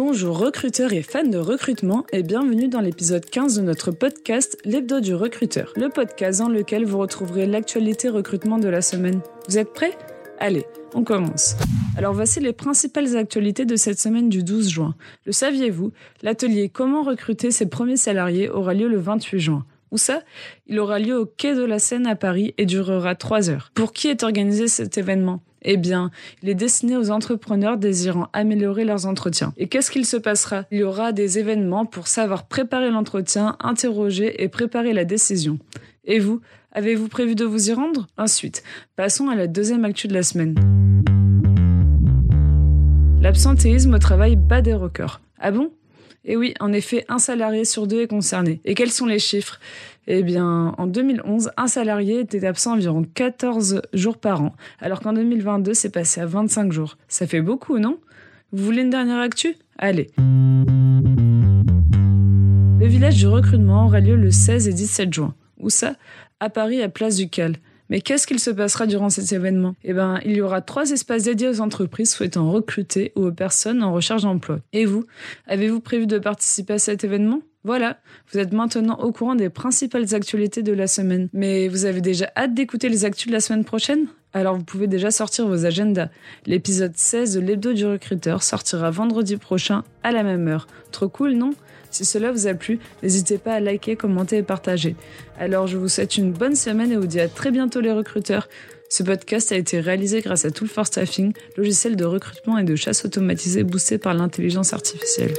recruteurs et fans de recrutement et bienvenue dans l'épisode 15 de notre podcast L'hebdo du recruteur, le podcast dans lequel vous retrouverez l'actualité recrutement de la semaine. Vous êtes prêts? Allez, on commence. Alors voici les principales actualités de cette semaine du 12 juin. Le saviez-vous? L'atelier Comment recruter ses premiers salariés aura lieu le 28 juin. Où ça? Il aura lieu au quai de la Seine à Paris et durera 3 heures. Pour qui est organisé cet événement? Eh bien, il est destiné aux entrepreneurs désirant améliorer leurs entretiens. Et qu'est-ce qu'il se passera? Il y aura des événements pour savoir préparer l'entretien, interroger et préparer la décision. Et vous, avez-vous prévu de vous y rendre? Ensuite, passons à la deuxième actu de la semaine. L'absentéisme au travail bat des records. Ah bon? Et oui, en effet, un salarié sur deux est concerné. Et quels sont les chiffres? Eh bien, en 2011, un salarié était absent environ 14 jours par an, alors qu'en 2022, c'est passé à 25 jours. Ça fait beaucoup, non? Vous voulez une dernière actu? Allez. Le village du recrutement aura lieu le 16 et 17 juin. Où ça? À Paris, à Place du Cal. Mais qu'est-ce qu'il se passera durant cet événement Eh bien, il y aura trois espaces dédiés aux entreprises souhaitant recruter ou aux personnes en recherche d'emploi. Et vous, avez-vous prévu de participer à cet événement? Voilà, vous êtes maintenant au courant des principales actualités de la semaine. Mais vous avez déjà hâte d'écouter les actus de la semaine prochaine? Alors vous pouvez déjà sortir vos agendas. L'épisode 16 de l'hebdo du recruteur sortira vendredi prochain à la même heure. Trop cool, non? Si cela vous a plu, n'hésitez pas à liker, commenter et partager. Alors je vous souhaite une bonne semaine et vous dis à très bientôt les recruteurs. Ce podcast a été réalisé grâce à Tool for Staffing, logiciel de recrutement et de chasse automatisé boosté par l'intelligence artificielle.